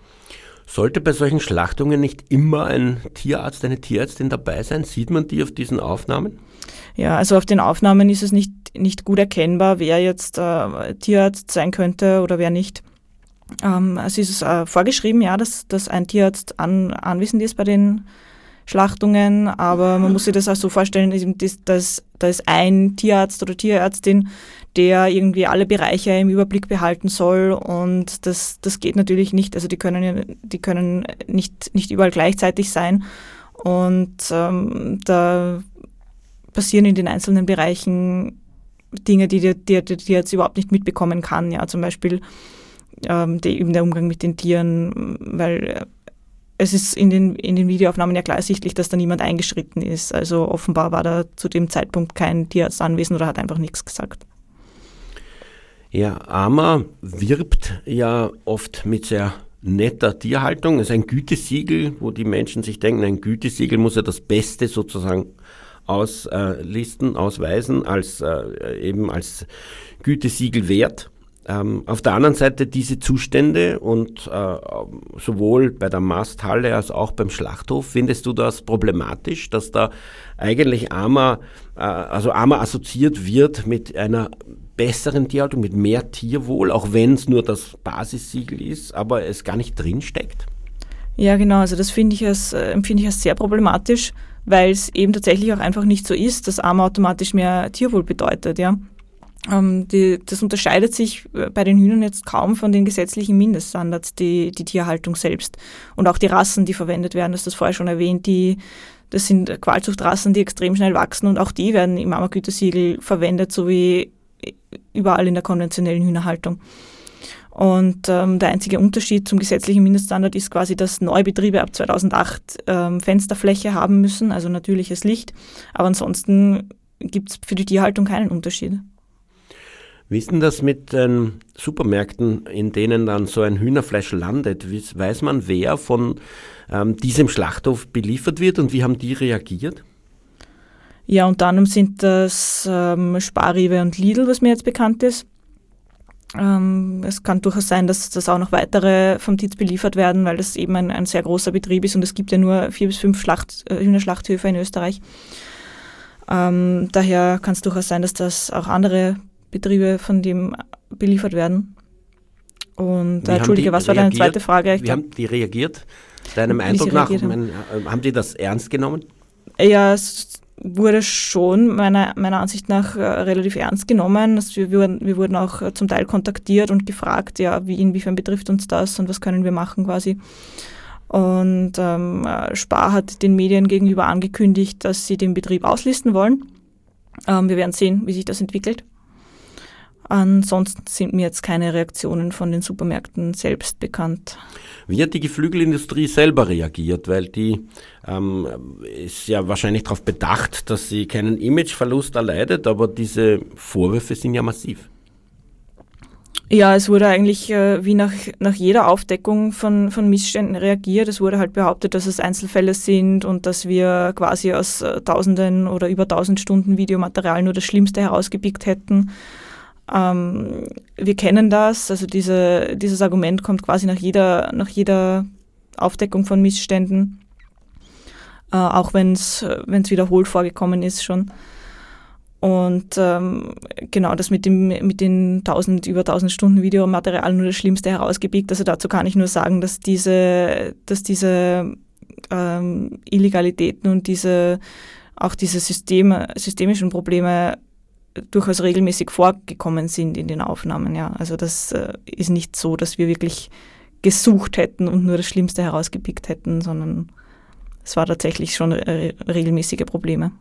Sollte bei solchen Schlachtungen nicht immer ein Tierarzt, eine Tierärztin dabei sein? Sieht man die auf diesen Aufnahmen?
Ja, also auf den Aufnahmen ist es nicht, nicht gut erkennbar, wer jetzt äh, Tierarzt sein könnte oder wer nicht. Ähm, es ist äh, vorgeschrieben, ja, dass, dass ein Tierarzt an, anwesend ist bei den Schlachtungen, aber man muss sich das auch so vorstellen, dass da ist ein Tierarzt oder Tierärztin, der irgendwie alle Bereiche im Überblick behalten soll und das, das geht natürlich nicht. Also die können, die können nicht, nicht überall gleichzeitig sein und ähm, da passieren in den einzelnen Bereichen Dinge, die der, der, der jetzt überhaupt nicht mitbekommen kann. Ja, zum Beispiel ähm, die, eben der Umgang mit den Tieren, weil es ist in den, in den Videoaufnahmen ja klar ersichtlich, dass da niemand eingeschritten ist. Also offenbar war da zu dem Zeitpunkt kein Tierarzt anwesend oder hat einfach nichts gesagt.
Ja, AMA wirbt ja oft mit sehr netter Tierhaltung. Es ist ein Gütesiegel, wo die Menschen sich denken, ein Gütesiegel muss ja das Beste sozusagen auslisten, ausweisen, als äh, eben als Gütesiegel wert. Ähm, auf der anderen Seite diese Zustände und äh, sowohl bei der Masthalle als auch beim Schlachthof, findest du das problematisch, dass da eigentlich AMA, äh, also AMA assoziiert wird mit einer besseren Tierhaltung, mit mehr Tierwohl, auch wenn es nur das Basissiegel ist, aber es gar nicht drinsteckt?
Ja, genau, also das finde ich als, äh, empfinde ich als sehr problematisch, weil es eben tatsächlich auch einfach nicht so ist, dass AMA automatisch mehr Tierwohl bedeutet, ja. Ähm, die, das unterscheidet sich äh, bei den Hühnern jetzt kaum von den gesetzlichen Mindeststandards, die, die Tierhaltung selbst. Und auch die Rassen, die verwendet werden, das das vorher schon erwähnt, die, das sind Qualzuchtrassen, die extrem schnell wachsen und auch die werden im Ammergütesiegel verwendet, so wie überall in der konventionellen Hühnerhaltung. Und ähm, der einzige Unterschied zum gesetzlichen Mindeststandard ist quasi, dass Neubetriebe ab 2008 ähm, Fensterfläche haben müssen, also natürliches Licht. Aber ansonsten gibt es für die Tierhaltung keinen Unterschied.
Wie ist denn das mit den Supermärkten, in denen dann so ein Hühnerfleisch landet? Weiß man, wer von ähm, diesem Schlachthof beliefert wird und wie haben die reagiert?
Ja, unter anderem sind das ähm, Sparrewe und Lidl, was mir jetzt bekannt ist. Ähm, es kann durchaus sein, dass, dass auch noch weitere vom TIZ beliefert werden, weil das eben ein, ein sehr großer Betrieb ist und es gibt ja nur vier bis fünf Schlacht, äh, Hühnerschlachthöfe in Österreich. Ähm, daher kann es durchaus sein, dass das auch andere Betriebe von dem beliefert werden. Und äh, Entschuldige, was war deine zweite Frage?
Wie haben die reagiert? Deinem Eindruck nach, haben. Mein, äh, haben die das ernst genommen?
Ja, es wurde schon meiner, meiner Ansicht nach äh, relativ ernst genommen. Also wir, wurden, wir wurden auch äh, zum Teil kontaktiert und gefragt, ja, wie, inwiefern betrifft uns das und was können wir machen quasi. Und ähm, äh, Spar hat den Medien gegenüber angekündigt, dass sie den Betrieb auslisten wollen. Ähm, wir werden sehen, wie sich das entwickelt. Ansonsten sind mir jetzt keine Reaktionen von den Supermärkten selbst bekannt.
Wie hat die Geflügelindustrie selber reagiert? Weil die ähm, ist ja wahrscheinlich darauf bedacht, dass sie keinen Imageverlust erleidet, aber diese Vorwürfe sind ja massiv.
Ja, es wurde eigentlich äh, wie nach, nach jeder Aufdeckung von, von Missständen reagiert. Es wurde halt behauptet, dass es Einzelfälle sind und dass wir quasi aus äh, Tausenden oder über tausend Stunden Videomaterial nur das Schlimmste herausgepickt hätten. Ähm, wir kennen das, also diese, dieses Argument kommt quasi nach jeder, nach jeder Aufdeckung von Missständen, äh, auch wenn es wiederholt vorgekommen ist schon. Und ähm, genau, das mit, dem, mit den 1000, über 1000 Stunden Videomaterial nur das Schlimmste herausgebiegt. Also dazu kann ich nur sagen, dass diese, dass diese ähm, Illegalitäten und diese, auch diese Systeme, systemischen Probleme durchaus regelmäßig vorgekommen sind in den Aufnahmen. Ja. Also das äh, ist nicht so, dass wir wirklich gesucht hätten und nur das Schlimmste herausgepickt hätten, sondern es war tatsächlich schon re regelmäßige Probleme.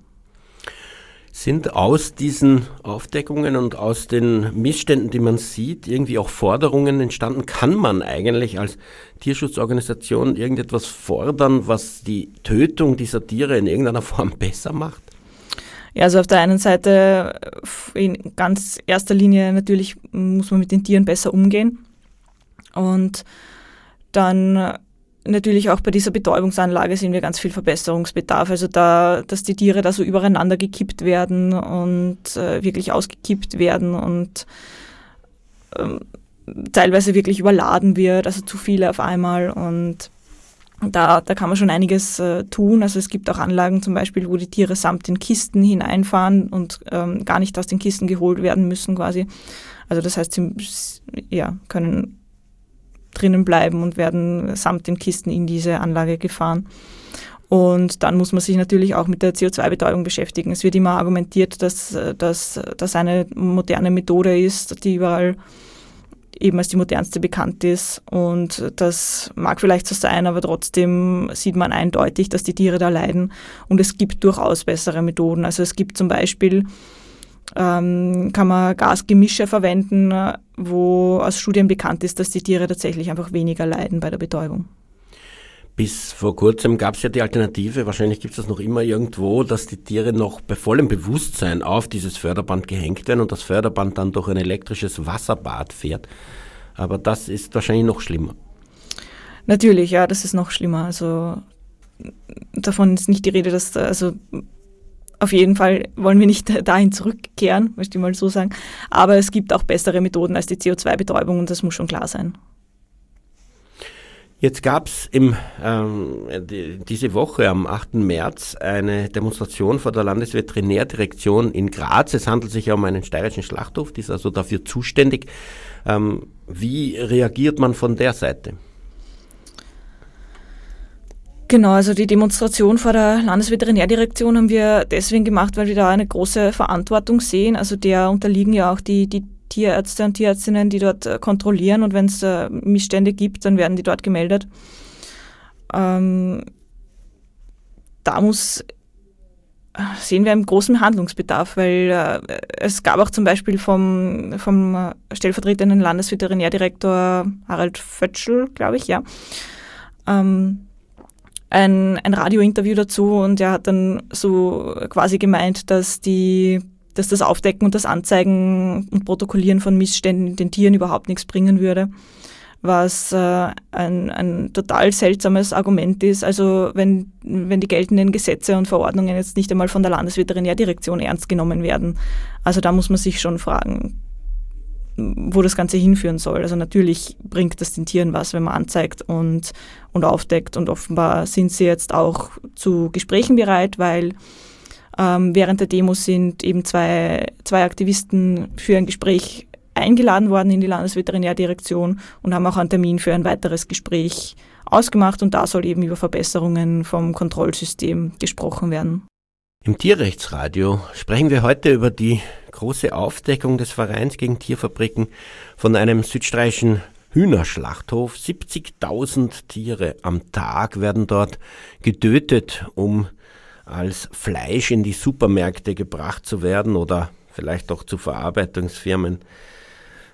Sind aus diesen Aufdeckungen und aus den Missständen, die man sieht, irgendwie auch Forderungen entstanden? Kann man eigentlich als Tierschutzorganisation irgendetwas fordern, was die Tötung dieser Tiere in irgendeiner Form besser macht?
Ja, also auf der einen Seite in ganz erster Linie natürlich muss man mit den Tieren besser umgehen. Und dann natürlich auch bei dieser Betäubungsanlage sehen wir ganz viel Verbesserungsbedarf. Also da, dass die Tiere da so übereinander gekippt werden und äh, wirklich ausgekippt werden und ähm, teilweise wirklich überladen wird, also zu viele auf einmal und da, da kann man schon einiges äh, tun. Also es gibt auch Anlagen zum Beispiel, wo die Tiere samt den Kisten hineinfahren und ähm, gar nicht aus den Kisten geholt werden müssen quasi. Also das heißt, sie ja, können drinnen bleiben und werden samt den Kisten in diese Anlage gefahren. Und dann muss man sich natürlich auch mit der CO2-Betäubung beschäftigen. Es wird immer argumentiert, dass das dass eine moderne Methode ist, die überall eben als die modernste bekannt ist. Und das mag vielleicht so sein, aber trotzdem sieht man eindeutig, dass die Tiere da leiden. Und es gibt durchaus bessere Methoden. Also es gibt zum Beispiel, ähm, kann man Gasgemische verwenden, wo aus Studien bekannt ist, dass die Tiere tatsächlich einfach weniger leiden bei der Betäubung.
Bis vor kurzem gab es ja die Alternative, wahrscheinlich gibt es das noch immer irgendwo, dass die Tiere noch bei vollem Bewusstsein auf dieses Förderband gehängt werden und das Förderband dann durch ein elektrisches Wasserbad fährt. Aber das ist wahrscheinlich noch schlimmer.
Natürlich, ja, das ist noch schlimmer. Also davon ist nicht die Rede, dass also auf jeden Fall wollen wir nicht dahin zurückkehren, möchte ich mal so sagen. Aber es gibt auch bessere Methoden als die CO2-Betäubung und das muss schon klar sein.
Jetzt gab es ähm, die, diese Woche am 8. März eine Demonstration vor der Landesveterinärdirektion in Graz. Es handelt sich ja um einen steirischen Schlachthof, die ist also dafür zuständig. Ähm, wie reagiert man von der Seite?
Genau, also die Demonstration vor der Landesveterinärdirektion haben wir deswegen gemacht, weil wir da eine große Verantwortung sehen. Also der unterliegen ja auch die, die Tierärzte und Tierärztinnen, die dort äh, kontrollieren und wenn es äh, Missstände gibt, dann werden die dort gemeldet. Ähm, da muss äh, sehen wir einen großen Handlungsbedarf, weil äh, es gab auch zum Beispiel vom, vom stellvertretenden Landesveterinärdirektor Harald Fötschel, glaube ich, ja, ähm, ein, ein Radiointerview dazu und er hat dann so quasi gemeint, dass die dass das Aufdecken und das Anzeigen und Protokollieren von Missständen den Tieren überhaupt nichts bringen würde, was äh, ein, ein total seltsames Argument ist. Also wenn, wenn die geltenden Gesetze und Verordnungen jetzt nicht einmal von der Landesveterinärdirektion ernst genommen werden. Also da muss man sich schon fragen, wo das Ganze hinführen soll. Also natürlich bringt das den Tieren was, wenn man anzeigt und, und aufdeckt und offenbar sind sie jetzt auch zu Gesprächen bereit, weil ähm, während der Demo sind eben zwei, zwei Aktivisten für ein Gespräch eingeladen worden in die Landesveterinärdirektion und haben auch einen Termin für ein weiteres Gespräch ausgemacht und da soll eben über Verbesserungen vom Kontrollsystem gesprochen werden.
Im Tierrechtsradio sprechen wir heute über die große Aufdeckung des Vereins gegen Tierfabriken von einem südstreichischen Hühnerschlachthof. 70.000 Tiere am Tag werden dort getötet, um als Fleisch in die Supermärkte gebracht zu werden oder vielleicht auch zu Verarbeitungsfirmen.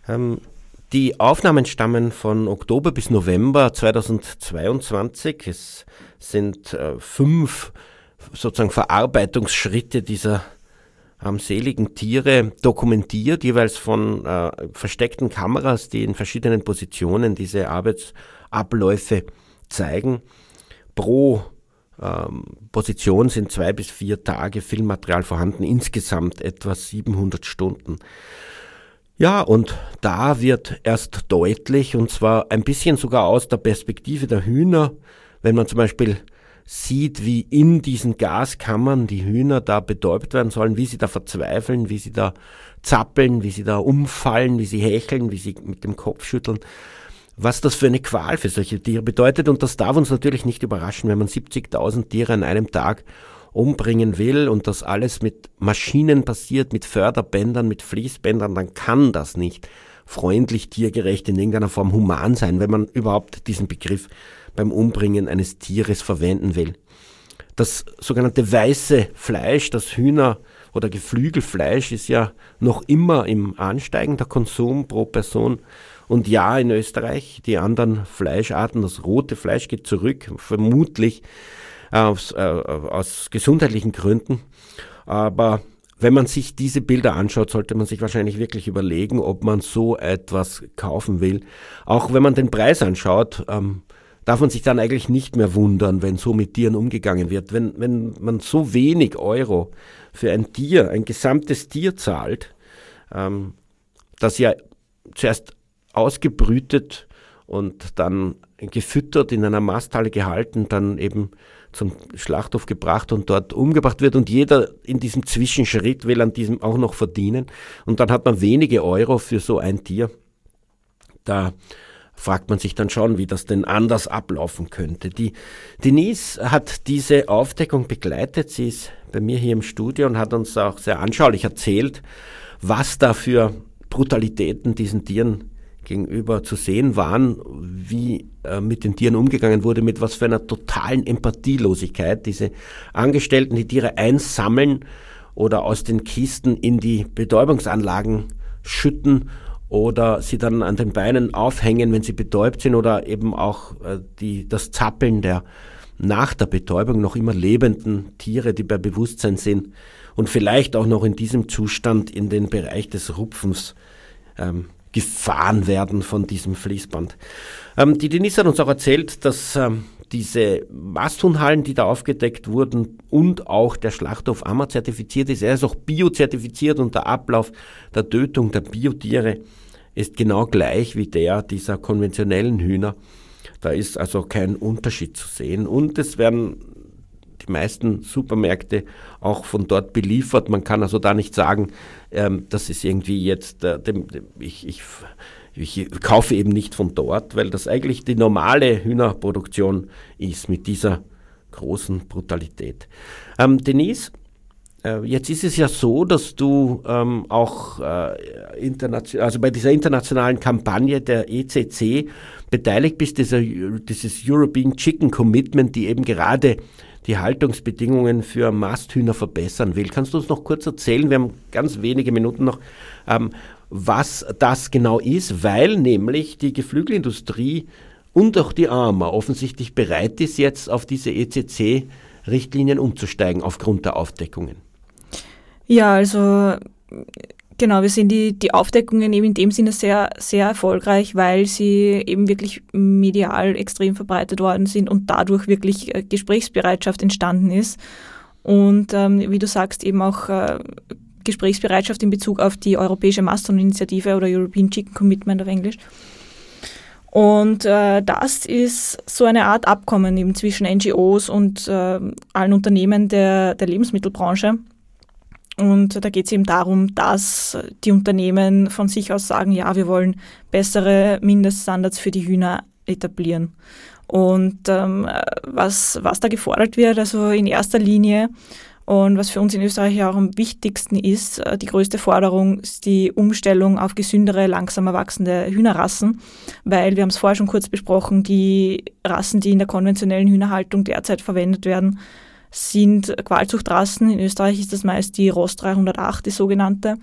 Ähm, die Aufnahmen stammen von Oktober bis November 2022. Es sind äh, fünf sozusagen Verarbeitungsschritte dieser armseligen Tiere dokumentiert, jeweils von äh, versteckten Kameras, die in verschiedenen Positionen diese Arbeitsabläufe zeigen. Pro ähm, Position sind zwei bis vier Tage Filmmaterial vorhanden, insgesamt etwa 700 Stunden. Ja, und da wird erst deutlich, und zwar ein bisschen sogar aus der Perspektive der Hühner, wenn man zum Beispiel sieht, wie in diesen Gaskammern die Hühner da betäubt werden sollen, wie sie da verzweifeln, wie sie da zappeln, wie sie da umfallen, wie sie hecheln, wie sie mit dem Kopf schütteln was das für eine Qual für solche Tiere bedeutet. Und das darf uns natürlich nicht überraschen, wenn man 70.000 Tiere an einem Tag umbringen will und das alles mit Maschinen passiert, mit Förderbändern, mit Fließbändern, dann kann das nicht freundlich, tiergerecht, in irgendeiner Form human sein, wenn man überhaupt diesen Begriff beim Umbringen eines Tieres verwenden will. Das sogenannte weiße Fleisch, das Hühner- oder Geflügelfleisch ist ja noch immer im Ansteigen, der Konsum pro Person und ja, in Österreich, die anderen Fleischarten, das rote Fleisch geht zurück, vermutlich aus, äh, aus gesundheitlichen Gründen. Aber wenn man sich diese Bilder anschaut, sollte man sich wahrscheinlich wirklich überlegen, ob man so etwas kaufen will. Auch wenn man den Preis anschaut, ähm, darf man sich dann eigentlich nicht mehr wundern, wenn so mit Tieren umgegangen wird. Wenn, wenn man so wenig Euro für ein Tier, ein gesamtes Tier zahlt, ähm, das ja zuerst ausgebrütet und dann gefüttert, in einer Masthalle gehalten, dann eben zum Schlachthof gebracht und dort umgebracht wird und jeder in diesem Zwischenschritt will an diesem auch noch verdienen und dann hat man wenige Euro für so ein Tier. Da fragt man sich dann schon, wie das denn anders ablaufen könnte. Die Denise hat diese Aufdeckung begleitet. Sie ist bei mir hier im Studio und hat uns auch sehr anschaulich erzählt, was da für Brutalitäten diesen Tieren gegenüber zu sehen waren, wie äh, mit den Tieren umgegangen wurde, mit was für einer totalen Empathielosigkeit diese Angestellten die Tiere einsammeln oder aus den Kisten in die Betäubungsanlagen schütten oder sie dann an den Beinen aufhängen, wenn sie betäubt sind oder eben auch äh, die, das Zappeln der nach der Betäubung noch immer lebenden Tiere, die bei Bewusstsein sind und vielleicht auch noch in diesem Zustand in den Bereich des Rupfens ähm, gefahren werden von diesem Fließband. Ähm, die Denise hat uns auch erzählt, dass ähm, diese Masthuhnhallen, die da aufgedeckt wurden und auch der Schlachthof AMA zertifiziert ist. Er ist auch biozertifiziert und der Ablauf der Tötung der Biotiere ist genau gleich wie der dieser konventionellen Hühner. Da ist also kein Unterschied zu sehen. Und es werden die meisten Supermärkte auch von dort beliefert. Man kann also da nicht sagen, ähm, das ist irgendwie jetzt, äh, dem, dem, ich, ich ich kaufe eben nicht von dort, weil das eigentlich die normale Hühnerproduktion ist mit dieser großen Brutalität. Ähm, Denise, äh, jetzt ist es ja so, dass du ähm, auch äh, international, also bei dieser internationalen Kampagne der ECC beteiligt bist, dieser, dieses European Chicken Commitment, die eben gerade die Haltungsbedingungen für Masthühner verbessern will. Kannst du uns noch kurz erzählen, wir haben ganz wenige Minuten noch, ähm, was das genau ist, weil nämlich die Geflügelindustrie und auch die AMA offensichtlich bereit ist, jetzt auf diese ECC-Richtlinien umzusteigen aufgrund der Aufdeckungen.
Ja, also genau, wir sehen die, die Aufdeckungen eben in dem Sinne sehr, sehr erfolgreich, weil sie eben wirklich medial extrem verbreitet worden sind und dadurch wirklich äh, Gesprächsbereitschaft entstanden ist. Und ähm, wie du sagst, eben auch äh, Gesprächsbereitschaft in Bezug auf die europäische Mastodon-Initiative oder European Chicken Commitment auf Englisch. Und äh, das ist so eine Art Abkommen eben zwischen NGOs und äh, allen Unternehmen der, der Lebensmittelbranche. Und da geht es eben darum, dass die Unternehmen von sich aus sagen, ja, wir wollen bessere Mindeststandards für die Hühner etablieren. Und ähm, was, was da gefordert wird, also in erster Linie und was für uns in Österreich auch am wichtigsten ist, äh, die größte Forderung ist die Umstellung auf gesündere, langsamer wachsende Hühnerrassen, weil wir haben es vorher schon kurz besprochen, die Rassen, die in der konventionellen Hühnerhaltung derzeit verwendet werden, sind Qualzuchtrassen. In Österreich ist das meist die Rost 308, die sogenannte.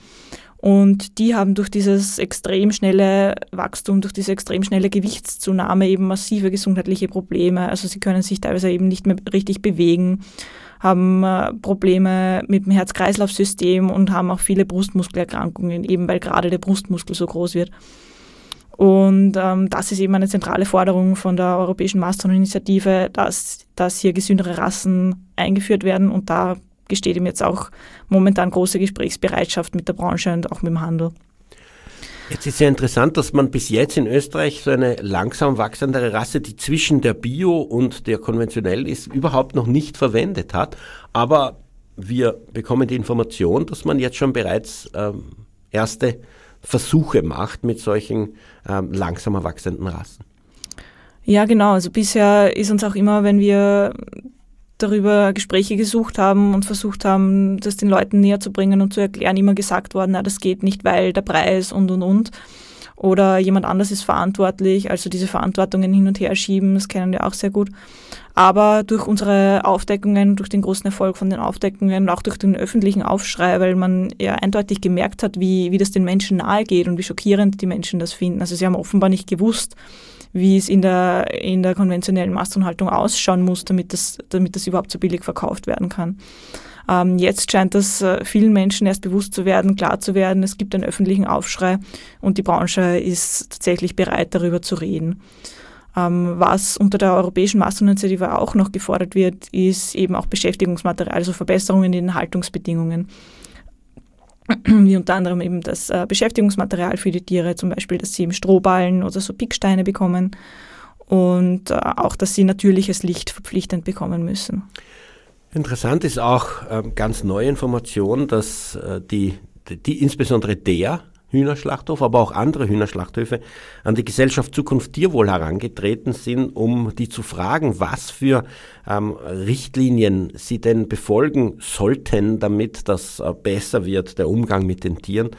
Und die haben durch dieses extrem schnelle Wachstum, durch diese extrem schnelle Gewichtszunahme eben massive gesundheitliche Probleme. Also sie können sich teilweise eben nicht mehr richtig bewegen haben äh, Probleme mit dem Herz-Kreislauf-System und haben auch viele Brustmuskelerkrankungen, eben weil gerade der Brustmuskel so groß wird. Und ähm, das ist eben eine zentrale Forderung von der Europäischen Mastodon-Initiative, dass, dass hier gesündere Rassen eingeführt werden. Und da gesteht ihm jetzt auch momentan große Gesprächsbereitschaft mit der Branche und auch mit dem Handel.
Jetzt ist ja interessant, dass man bis jetzt in Österreich so eine langsam wachsendere Rasse, die zwischen der Bio und der konventionell ist, überhaupt noch nicht verwendet hat. Aber wir bekommen die Information, dass man jetzt schon bereits ähm, erste Versuche macht mit solchen ähm, langsam wachsenden Rassen.
Ja, genau. Also bisher ist uns auch immer, wenn wir darüber Gespräche gesucht haben und versucht haben, das den Leuten näher zu bringen und zu erklären, immer gesagt worden, na, das geht nicht, weil der Preis und und und. Oder jemand anders ist verantwortlich, also diese Verantwortungen hin und her schieben, das kennen wir auch sehr gut. Aber durch unsere Aufdeckungen, durch den großen Erfolg von den Aufdeckungen und auch durch den öffentlichen Aufschrei, weil man ja eindeutig gemerkt hat, wie, wie das den Menschen nahe geht und wie schockierend die Menschen das finden. Also sie haben offenbar nicht gewusst, wie es in der, in der konventionellen Massenhaltung ausschauen muss, damit das, damit das überhaupt so billig verkauft werden kann. Ähm, jetzt scheint das äh, vielen Menschen erst bewusst zu werden, klar zu werden. Es gibt einen öffentlichen Aufschrei und die Branche ist tatsächlich bereit, darüber zu reden. Ähm, was unter der Europäischen Masterinitiative auch noch gefordert wird, ist eben auch Beschäftigungsmaterial, also Verbesserungen in den Haltungsbedingungen. Wie unter anderem eben das äh, Beschäftigungsmaterial für die Tiere, zum Beispiel, dass sie eben Strohballen oder so Picksteine bekommen und äh, auch, dass sie natürliches Licht verpflichtend bekommen müssen.
Interessant ist auch ähm, ganz neue Information, dass äh, die, die, insbesondere der Hühnerschlachthof, aber auch andere Hühnerschlachthöfe an die Gesellschaft Zukunft Tierwohl herangetreten sind, um die zu fragen, was für ähm, Richtlinien sie denn befolgen sollten, damit das äh, besser wird, der Umgang mit den Tieren.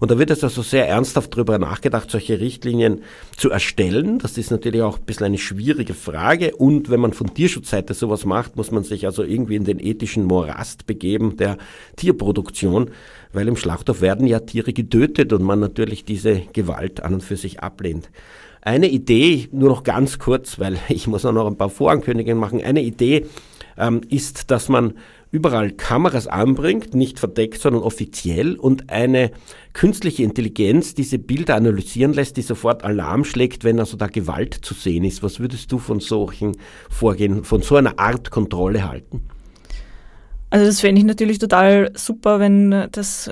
Und da wird es also sehr ernsthaft darüber nachgedacht, solche Richtlinien zu erstellen. Das ist natürlich auch ein bisschen eine schwierige Frage. Und wenn man von Tierschutzseite sowas macht, muss man sich also irgendwie in den ethischen Morast begeben der Tierproduktion weil im Schlachthof werden ja Tiere getötet und man natürlich diese Gewalt an und für sich ablehnt. Eine Idee, nur noch ganz kurz, weil ich muss auch noch ein paar Vorankündigungen machen. Eine Idee ähm, ist, dass man überall Kameras anbringt, nicht verdeckt, sondern offiziell und eine künstliche Intelligenz diese Bilder analysieren lässt, die sofort Alarm schlägt, wenn also da Gewalt zu sehen ist. Was würdest du von solchen Vorgehen, von so einer Art Kontrolle halten?
Also das fände ich natürlich total super, wenn das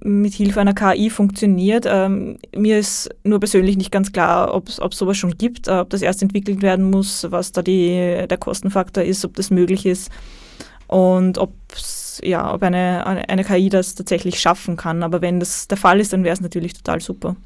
mit Hilfe einer KI funktioniert. Ähm, mir ist nur persönlich nicht ganz klar, ob es sowas schon gibt, ob das erst entwickelt werden muss, was da die, der Kostenfaktor ist, ob das möglich ist und ob ja, ob eine, eine KI das tatsächlich schaffen kann. Aber wenn das der Fall ist, dann wäre es natürlich total super.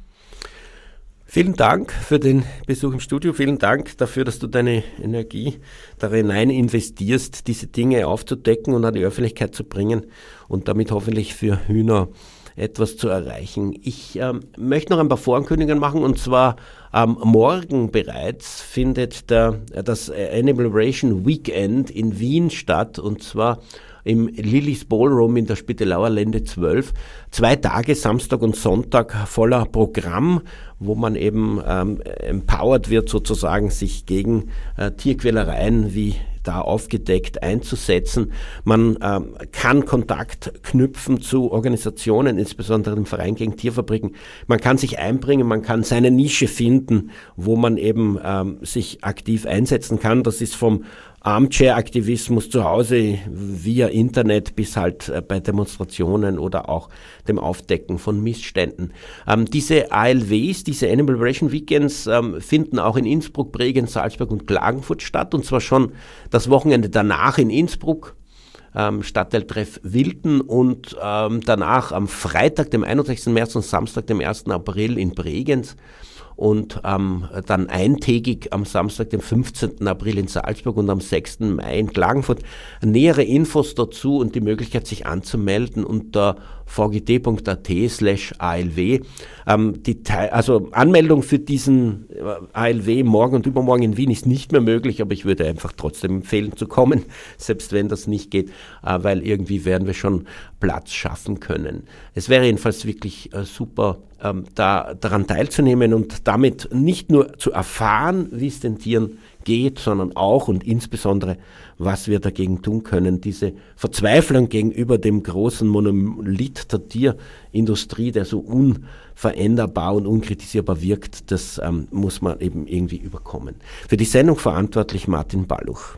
Vielen Dank für den Besuch im Studio. Vielen Dank dafür, dass du deine Energie darin investierst, diese Dinge aufzudecken und an die Öffentlichkeit zu bringen und damit hoffentlich für Hühner etwas zu erreichen. Ich ähm, möchte noch ein paar Vorankündigungen machen und zwar ähm, morgen bereits findet der, das Animal Ration Weekend in Wien statt und zwar im Lillys Ballroom in der Spittelauer Lände 12. Zwei Tage, Samstag und Sonntag, voller Programm, wo man eben ähm, empowered wird, sozusagen sich gegen äh, Tierquälereien wie da aufgedeckt einzusetzen. Man ähm, kann Kontakt knüpfen zu Organisationen, insbesondere dem Verein gegen Tierfabriken. Man kann sich einbringen, man kann seine Nische finden, wo man eben ähm, sich aktiv einsetzen kann. Das ist vom Armchair-Aktivismus zu Hause via Internet bis halt äh, bei Demonstrationen oder auch dem Aufdecken von Missständen. Ähm, diese ALWs, diese Animal Liberation Weekends, ähm, finden auch in Innsbruck, Bregenz, Salzburg und Klagenfurt statt und zwar schon das Wochenende danach in Innsbruck. Ähm, Stadtteiltreff Wilden und ähm, danach am Freitag, dem 61. März und Samstag, dem 1. April in Bregenz und ähm, dann eintägig am Samstag, dem 15. April in Salzburg und am 6. Mai in Klagenfurt. Nähere Infos dazu und die Möglichkeit, sich anzumelden unter vgt.at slash ALW. Ähm, also Anmeldung für diesen äh, ALW morgen und übermorgen in Wien ist nicht mehr möglich, aber ich würde einfach trotzdem empfehlen zu kommen, selbst wenn das nicht geht, äh, weil irgendwie werden wir schon Platz schaffen können. Es wäre jedenfalls wirklich äh, super, ähm, da, daran teilzunehmen und damit nicht nur zu erfahren, wie es den Tieren geht, sondern auch und insbesondere, was wir dagegen tun können. Diese Verzweiflung gegenüber dem großen Monolith der Tierindustrie, der so unveränderbar und unkritisierbar wirkt, das ähm, muss man eben irgendwie überkommen. Für die Sendung verantwortlich Martin Balluch.